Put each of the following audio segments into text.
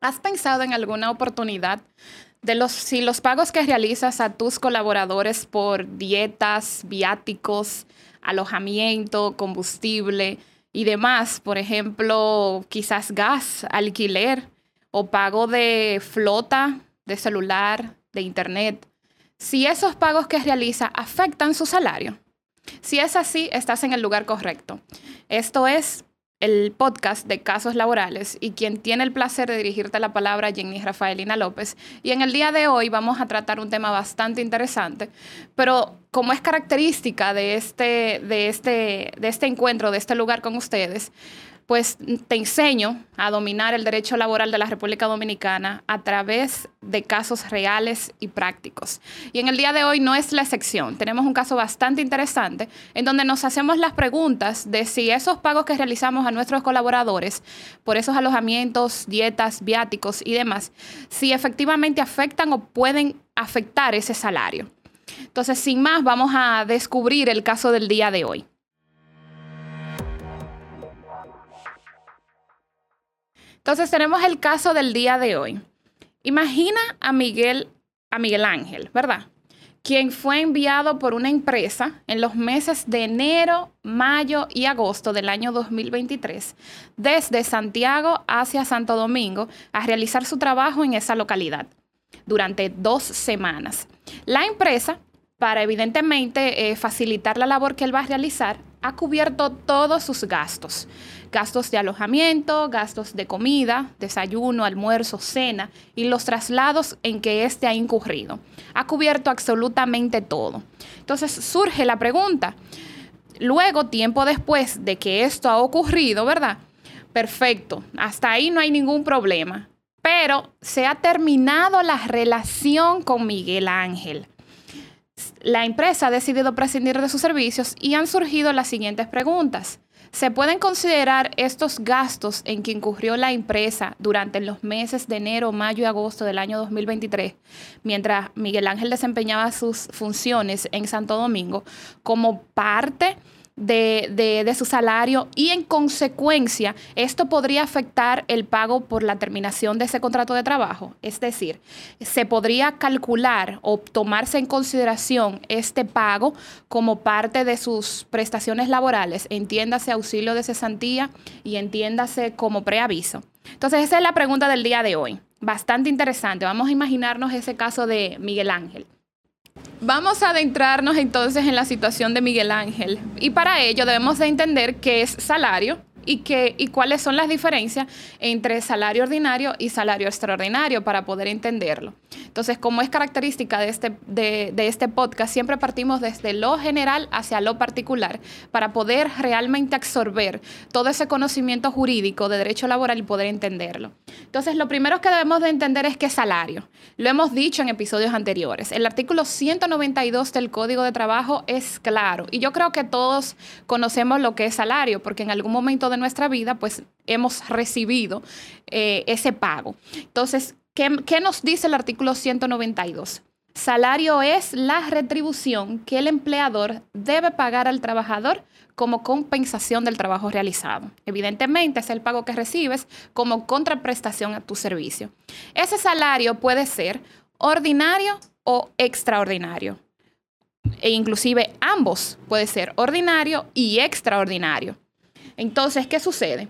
¿Has pensado en alguna oportunidad de los, si los pagos que realizas a tus colaboradores por dietas, viáticos, alojamiento, combustible y demás, por ejemplo, quizás gas, alquiler o pago de flota, de celular, de internet, si esos pagos que realiza afectan su salario? Si es así, estás en el lugar correcto. Esto es el podcast de casos laborales y quien tiene el placer de dirigirte la palabra, Jenny Rafaelina López. Y en el día de hoy vamos a tratar un tema bastante interesante, pero como es característica de este, de este, de este encuentro, de este lugar con ustedes, pues te enseño a dominar el derecho laboral de la República Dominicana a través de casos reales y prácticos. Y en el día de hoy no es la excepción. Tenemos un caso bastante interesante en donde nos hacemos las preguntas de si esos pagos que realizamos a nuestros colaboradores por esos alojamientos, dietas, viáticos y demás, si efectivamente afectan o pueden afectar ese salario. Entonces, sin más, vamos a descubrir el caso del día de hoy. Entonces tenemos el caso del día de hoy. Imagina a Miguel, a Miguel Ángel, ¿verdad? Quien fue enviado por una empresa en los meses de enero, mayo y agosto del año 2023 desde Santiago hacia Santo Domingo a realizar su trabajo en esa localidad durante dos semanas. La empresa, para evidentemente eh, facilitar la labor que él va a realizar, ha cubierto todos sus gastos gastos de alojamiento, gastos de comida, desayuno, almuerzo, cena y los traslados en que éste ha incurrido. Ha cubierto absolutamente todo. Entonces surge la pregunta, luego, tiempo después de que esto ha ocurrido, ¿verdad? Perfecto, hasta ahí no hay ningún problema. Pero se ha terminado la relación con Miguel Ángel. La empresa ha decidido prescindir de sus servicios y han surgido las siguientes preguntas. Se pueden considerar estos gastos en que incurrió la empresa durante los meses de enero, mayo y agosto del año 2023, mientras Miguel Ángel desempeñaba sus funciones en Santo Domingo, como parte de, su salario y en consecuencia esto podría afectar el pago por la terminación de ese contrato de trabajo. Es decir, se podría calcular o tomarse en consideración este pago como parte de sus prestaciones laborales, entiéndase auxilio de cesantía y entiéndase como preaviso. Entonces esa es la pregunta del día de hoy. Bastante interesante. Vamos a imaginarnos ese caso de Miguel Ángel. Vamos a adentrarnos entonces en la situación de Miguel Ángel. Y para ello debemos de entender qué es salario y, qué, y cuáles son las diferencias entre salario ordinario y salario extraordinario para poder entenderlo. Entonces, como es característica de este, de, este podcast, siempre partimos desde lo general hacia lo particular para poder realmente absorber todo ese conocimiento jurídico de derecho laboral y poder entenderlo. Entonces, lo primero que debemos de entender es qué es salario. Lo hemos dicho en episodios anteriores. El artículo 192 del Código de Trabajo es claro y yo creo que todos conocemos lo que es salario porque en algún momento de nuestra vida pues hemos recibido eh, ese pago. Entonces, ¿Qué, nos dice el artículo 192? Salario es la retribución que el empleador debe pagar al trabajador como compensación del trabajo realizado. Evidentemente es el pago que recibes como contraprestación a tu servicio. Ese salario puede ser ordinario o extraordinario. E inclusive ambos puede ser ordinario y extraordinario. Entonces, ¿qué sucede?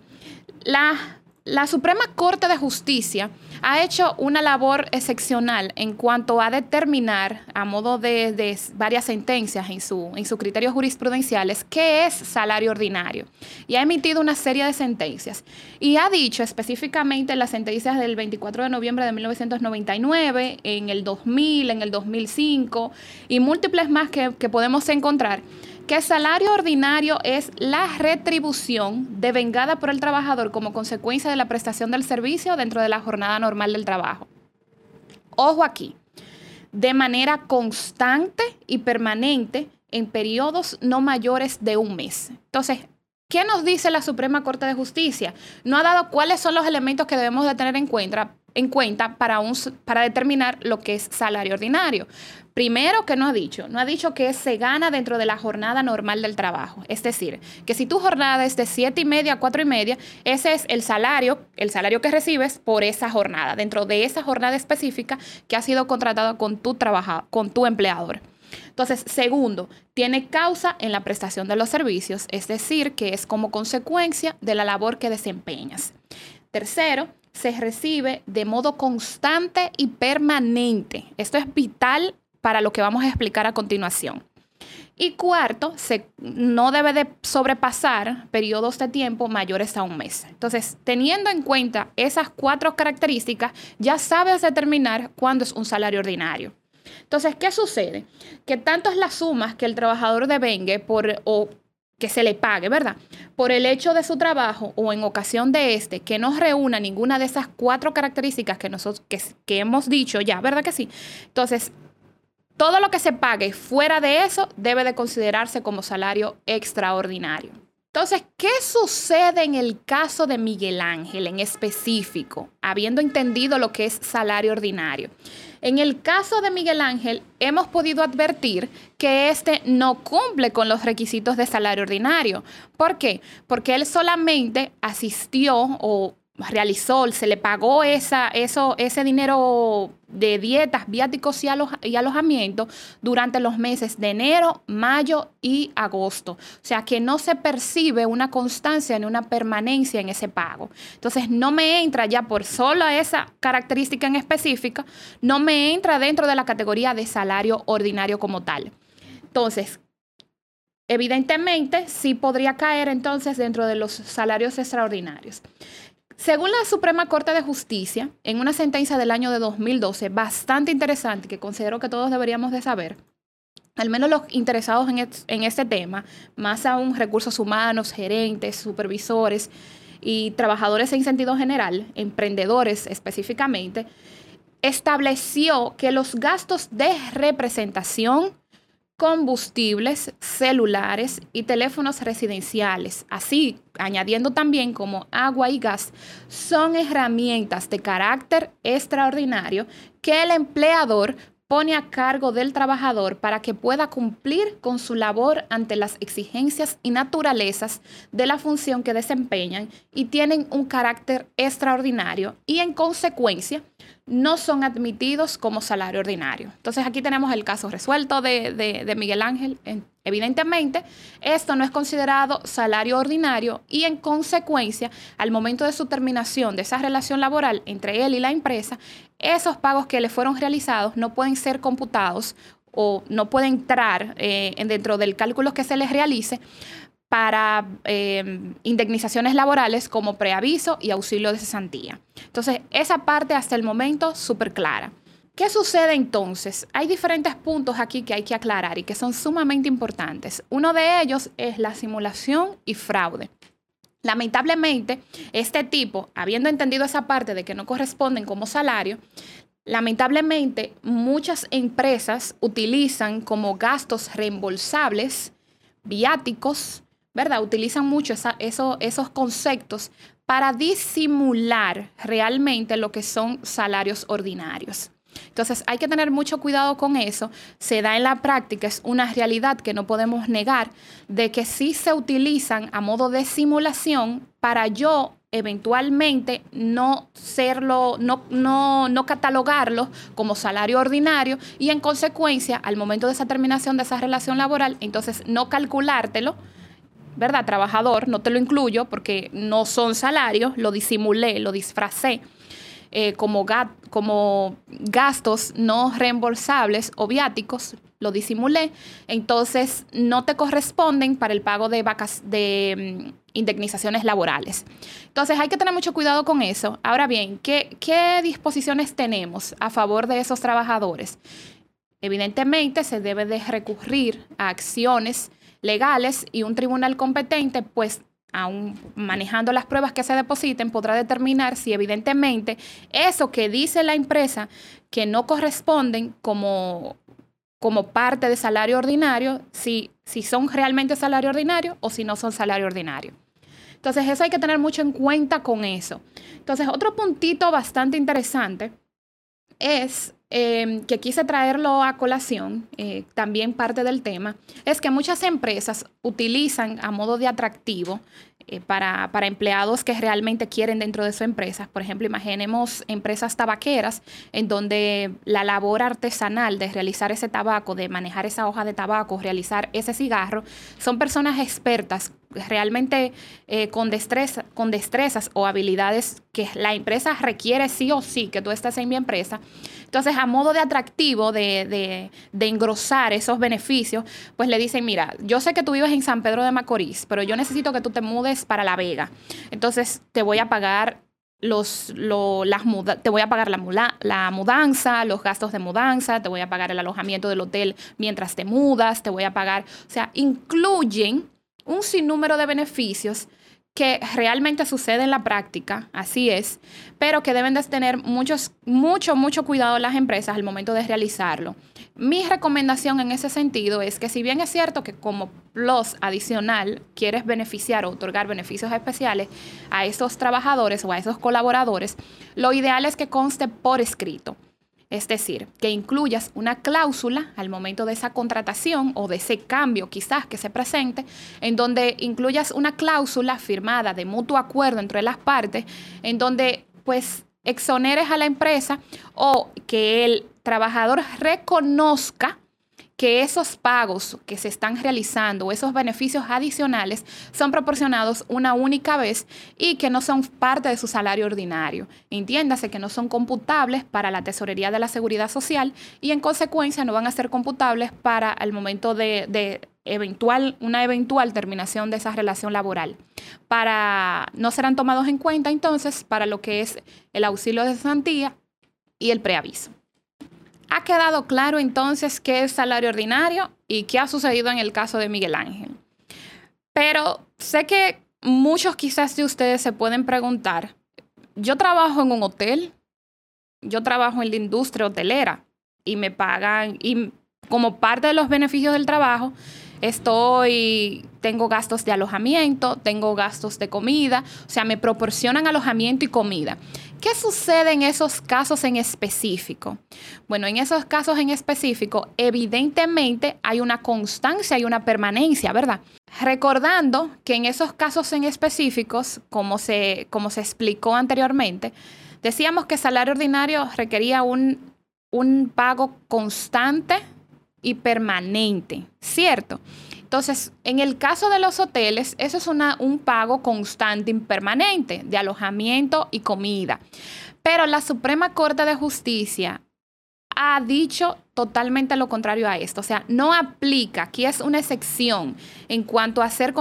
La la Suprema Corte de Justicia ha hecho una labor excepcional en cuanto a determinar, a modo de, varias sentencias en, su, en sus criterios jurisprudenciales, qué es salario ordinario. Y ha emitido una serie de sentencias. Y ha dicho específicamente en las sentencias del 24 de noviembre de 1999, en el 2000, en el 2005 y múltiples más que, que podemos encontrar que salario ordinario es la retribución devengada por el trabajador como consecuencia de la prestación del servicio dentro de la jornada normal del trabajo. Ojo aquí, de manera constante y permanente en periodos no mayores de un mes. Entonces, ¿Qué nos dice la Suprema Corte de Justicia? No ha dado cuáles son los elementos que debemos de tener en cuenta, en cuenta para, un, para determinar lo que es salario ordinario. Primero, que no ha dicho? No ha dicho que se gana dentro de la jornada normal del trabajo. Es decir, que si tu jornada es de 7 y media a 4 y media, ese es el salario, el salario que recibes por esa jornada, dentro de esa jornada específica que ha sido contratada con tu trabajador, con tu empleador. Entonces, segundo, tiene causa en la prestación de los servicios, es decir, que es como consecuencia de la labor que desempeñas. Tercero, se recibe de modo constante y permanente. Esto es vital para lo que vamos a explicar a continuación. Y cuarto, se, no debe de sobrepasar periodos de tiempo mayores a un mes. Entonces, teniendo en cuenta esas cuatro características, ya sabes determinar cuándo es un salario ordinario. Entonces, ¿qué sucede? Que tanto es las sumas que el trabajador devengue por, o que se le pague, ¿verdad? Por el hecho de su trabajo o en ocasión de este, que no reúna ninguna de esas cuatro características que nosotros que hemos dicho ya, ¿verdad que sí? Entonces, todo lo que se pague fuera de eso debe de considerarse como salario extraordinario. Entonces, ¿qué sucede en el caso de Miguel Ángel en específico, habiendo entendido lo que es salario ordinario? En el caso de Miguel Ángel, hemos podido advertir que éste no cumple con los requisitos de salario ordinario. ¿Por qué? Porque él solamente asistió o realizó, se le pagó esa, eso, ese dinero de dietas, viáticos y, y alojamiento durante los meses de enero, mayo y agosto. O sea que no se percibe una constancia ni una permanencia en ese pago. Entonces no me entra ya por solo esa característica en específica, no me entra dentro de la categoría de salario ordinario como tal. Entonces, evidentemente sí podría caer entonces dentro de los salarios extraordinarios. Según la Suprema Corte de Justicia, en una sentencia del año de 2012, bastante interesante, que considero que todos deberíamos de saber, al menos los interesados en, este tema, más aún recursos humanos, gerentes, supervisores y trabajadores en sentido general, emprendedores específicamente, estableció que los gastos de representación combustibles, celulares y teléfonos residenciales, así añadiendo también como agua y gas, son herramientas de carácter extraordinario que el empleador pone a cargo del trabajador para que pueda cumplir con su labor ante las exigencias y naturalezas de la función que desempeñan y tienen un carácter extraordinario y en consecuencia no son admitidos como salario ordinario. Entonces aquí tenemos el caso resuelto de, Miguel Ángel. Evidentemente, esto no es considerado salario ordinario y en consecuencia, al momento de su terminación de esa relación laboral entre él y la empresa, esos pagos que le fueron realizados no pueden ser computados o no pueden entrar eh, dentro del cálculo que se les realice para eh, indemnizaciones laborales como preaviso y auxilio de cesantía. Entonces, esa parte hasta el momento súper clara. ¿Qué sucede entonces? Hay diferentes puntos aquí que hay que aclarar y que son sumamente importantes. Uno de ellos es la simulación y fraude. Lamentablemente, este tipo, habiendo entendido esa parte de que no corresponden como salario, lamentablemente muchas empresas utilizan como gastos reembolsables viáticos, ¿verdad? Utilizan mucho esos conceptos para disimular realmente lo que son salarios ordinarios. Entonces hay que tener mucho cuidado con eso. Se da en la práctica, es una realidad que no podemos negar, de que sí se utilizan a modo de simulación para yo eventualmente no serlo, no, no, no catalogarlo como salario ordinario y en consecuencia, al momento de esa terminación de esa relación laboral, entonces no calculártelo ¿verdad? Trabajador, no te lo incluyo porque no son salarios, lo disimulé, lo disfracé eh, como, gastos no reembolsables o viáticos, lo disimulé, entonces no te corresponden para el pago de mm, indemnizaciones laborales. Entonces hay que tener mucho cuidado con eso. Ahora bien, ¿qué, ¿qué disposiciones tenemos a favor de esos trabajadores? Evidentemente se debe de recurrir a acciones legales y un tribunal competente, pues aún manejando las pruebas que se depositen, podrá determinar si evidentemente eso que dice la empresa que no corresponden como, como parte de salario ordinario, si, si son realmente salario ordinario o si no son salario ordinario. Entonces, eso hay que tener mucho en cuenta con eso. Entonces, otro puntito bastante interesante es em, que quise traerlo a colación, eh, también parte del tema, es que muchas empresas utilizan a modo de atractivo eh, para, para, empleados que realmente quieren dentro de su empresa. Por ejemplo, imaginemos empresas tabaqueras en donde la labor artesanal de realizar ese tabaco, de manejar esa hoja de tabaco, realizar ese cigarro, son personas expertas realmente eh, con, destreza, con destrezas o habilidades que la empresa requiere sí o sí que tú estés en mi empresa. Entonces, a modo de atractivo, de, de, engrosar esos beneficios, pues le dicen, mira, yo sé que tú vives en San Pedro de Macorís, pero yo necesito que tú te mudes para La Vega. Entonces, te voy a pagar los, las te voy a pagar la, la mudanza, los gastos de mudanza, te voy a pagar el alojamiento del hotel mientras te mudas, te voy a pagar, o sea, incluyen un sinnúmero de beneficios que realmente sucede en la práctica, así es, pero que deben de tener mucho, mucho cuidado las empresas al momento de realizarlo. Mi recomendación en ese sentido es que si bien es cierto que como plus adicional quieres beneficiar o otorgar beneficios especiales a esos trabajadores o a esos colaboradores, lo ideal es que conste por escrito. Es decir, que incluyas una cláusula al momento de esa contratación o de ese cambio quizás que se presente, en donde incluyas una cláusula firmada de mutuo acuerdo entre las partes, en donde pues exoneres a la empresa o que el trabajador reconozca que esos pagos que se están realizando esos beneficios adicionales son proporcionados una única vez y que no son parte de su salario ordinario. Entiéndase que no son computables para la tesorería de la seguridad social y en consecuencia no van a ser computables para el momento de, eventual, una eventual terminación de esa relación laboral. Para, no serán tomados en cuenta entonces para lo que es el auxilio de cesantía y el preaviso. ¿Ha quedado claro entonces qué es salario ordinario y qué ha sucedido en el caso de Miguel Ángel? Pero sé que muchos quizás de ustedes se pueden preguntar, yo trabajo en un hotel, yo trabajo en la industria hotelera y me pagan, y como parte de los beneficios del trabajo, estoy, tengo gastos de alojamiento, tengo gastos de comida, o sea, me proporcionan alojamiento y comida. ¿Qué sucede en esos casos en específico? Bueno, en esos casos en específico, evidentemente hay una constancia y una permanencia, ¿verdad? Recordando que en esos casos en específicos, como se, como se explicó anteriormente, decíamos que salario ordinario requería un, un pago constante y permanente, ¿cierto? Entonces, en el caso de los hoteles, eso es una, un pago constante y permanente de alojamiento y comida. Pero la Suprema Corte de Justicia ha dicho totalmente lo contrario a esto. O sea, no aplica, aquí es una excepción en cuanto a ser,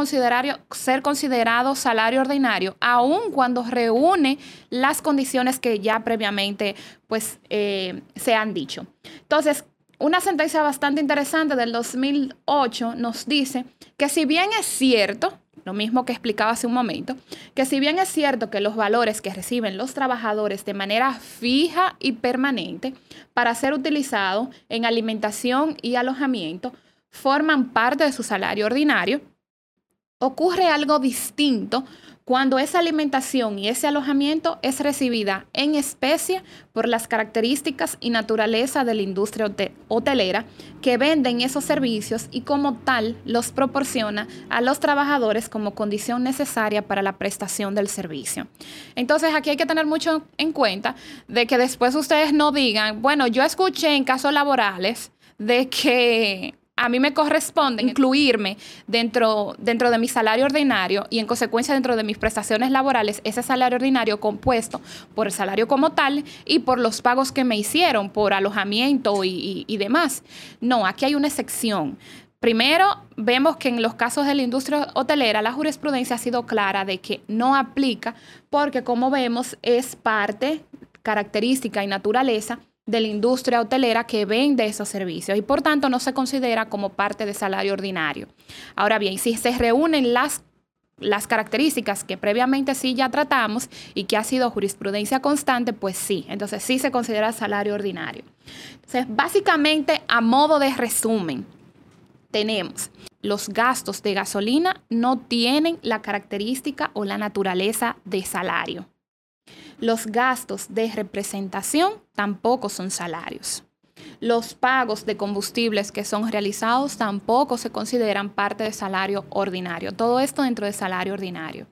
ser considerado salario ordinario, aun cuando reúne las condiciones que ya previamente pues, eh, se han dicho. Entonces, una sentencia bastante interesante del 2008 nos dice que si bien es cierto, lo mismo que explicaba hace un momento, que si bien es cierto que los valores que reciben los trabajadores de manera fija y permanente para ser utilizados en alimentación y alojamiento forman parte de su salario ordinario, ocurre algo distinto cuando esa alimentación y ese alojamiento es recibida en especie por las características y naturaleza de la industria hotelera que venden esos servicios y como tal los proporciona a los trabajadores como condición necesaria para la prestación del servicio. Entonces aquí hay que tener mucho en cuenta de que después ustedes no digan, bueno, yo escuché en casos laborales de que a mí me corresponde incluirme dentro, dentro de mi salario ordinario y en consecuencia dentro de mis prestaciones laborales ese salario ordinario compuesto por el salario como tal y por los pagos que me hicieron por alojamiento y, y demás. No, aquí hay una excepción. Primero, vemos que en los casos de la industria hotelera la jurisprudencia ha sido clara de que no aplica porque como vemos es parte, característica y naturaleza de la industria hotelera que vende esos servicios y por tanto no se considera como parte de salario ordinario. Ahora bien, si se reúnen las las características que previamente sí ya tratamos y que ha sido jurisprudencia constante, pues sí, entonces sí se considera salario ordinario. Entonces, básicamente, a modo de resumen, tenemos los gastos de gasolina no tienen la característica o la naturaleza de salario. Los gastos de representación tampoco son salarios. Los pagos de combustibles que son realizados tampoco se consideran parte de salario ordinario. Todo esto dentro de salario ordinario.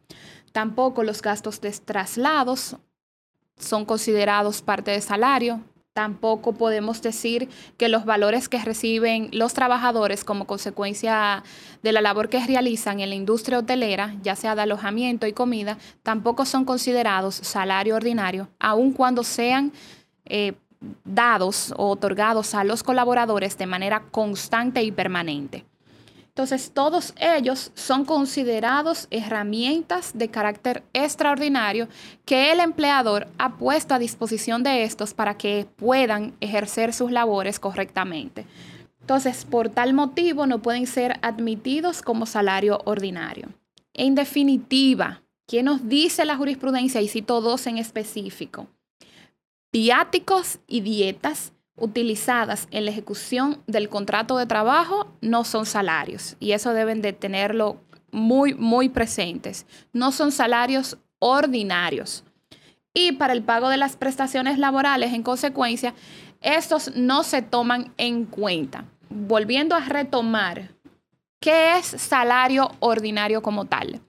Tampoco los gastos de traslados son considerados parte de salario. Tampoco podemos decir que los valores que reciben los trabajadores como consecuencia de la labor que realizan en la industria hotelera, ya sea de alojamiento y comida, tampoco son considerados salario ordinario, aun cuando sean eh, dados o otorgados a los colaboradores de manera constante y permanente. Entonces, todos ellos son considerados herramientas de carácter extraordinario que el empleador ha puesto a disposición de estos para que puedan ejercer sus labores correctamente. Entonces, por tal motivo, no pueden ser admitidos como salario ordinario. En definitiva, ¿qué nos dice la jurisprudencia? Y cito dos en específico. Viáticos y dietas utilizadas en la ejecución del contrato de trabajo no son salarios y eso deben de tenerlo muy, muy presentes. No son salarios ordinarios. Y para el pago de las prestaciones laborales, en consecuencia, estos no se toman en cuenta. Volviendo a retomar, ¿qué es salario ordinario como tal?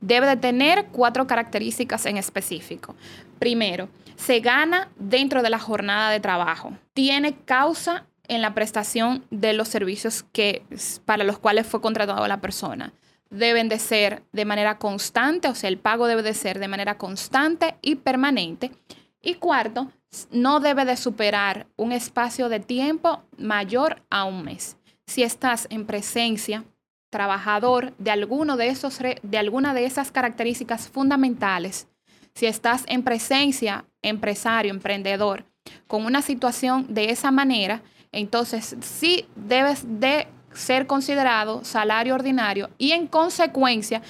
Debe de tener cuatro características en específico. Primero, se gana dentro de la jornada de trabajo. Tiene causa en la prestación de los servicios que, para los cuales fue contratado la persona. Deben de ser de manera constante, o sea, el pago debe de ser de manera constante y permanente. Y cuarto, no debe de superar un espacio de tiempo mayor a un mes. Si estás en presencia trabajador de alguno de esos de alguna de esas características fundamentales si estás en presencia, empresario, emprendedor, con una situación de esa manera, entonces sí debes de ser considerado salario ordinario y en consecuencia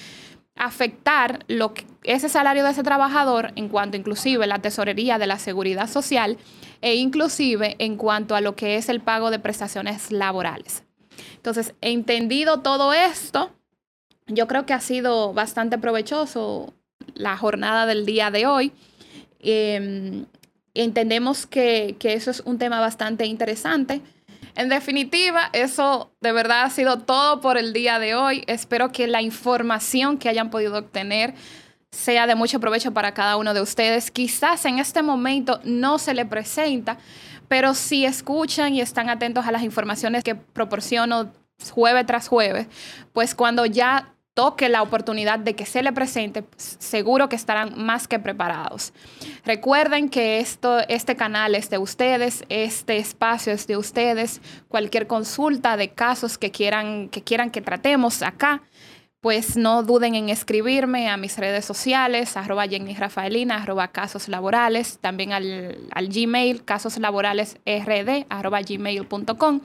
afectar lo que, ese salario de ese trabajador en cuanto inclusive la tesorería de la seguridad social e inclusive en cuanto a lo que es el pago de prestaciones laborales. Entonces, entendido todo esto, yo creo que ha sido bastante provechoso la jornada del día de hoy. Em, entendemos que, que eso es un tema bastante interesante. En definitiva, eso de verdad ha sido todo por el día de hoy. Espero que la información que hayan podido obtener sea de mucho provecho para cada uno de ustedes. Quizás en este momento no se le presenta, pero si escuchan y están atentos a las informaciones que proporciono jueves tras jueves, pues cuando ya toque la oportunidad de que se le presente, seguro que estarán más que preparados. Recuerden que esto, este canal es de ustedes, este espacio es de ustedes. Cualquier consulta de casos que quieran que, quieran que tratemos acá, pues no duden en escribirme a mis redes sociales, arroba Jenny Rafaelina, arroba casos laborales, también al, al Gmail, casoslaboralesrd, arroba gmail.com.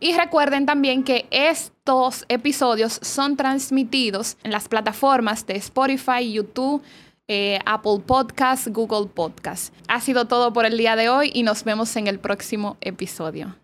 Y recuerden también que estos episodios son transmitidos en las plataformas de Spotify, YouTube, eh, Apple Podcasts, Google Podcasts. Ha sido todo por el día de hoy y nos vemos en el próximo episodio.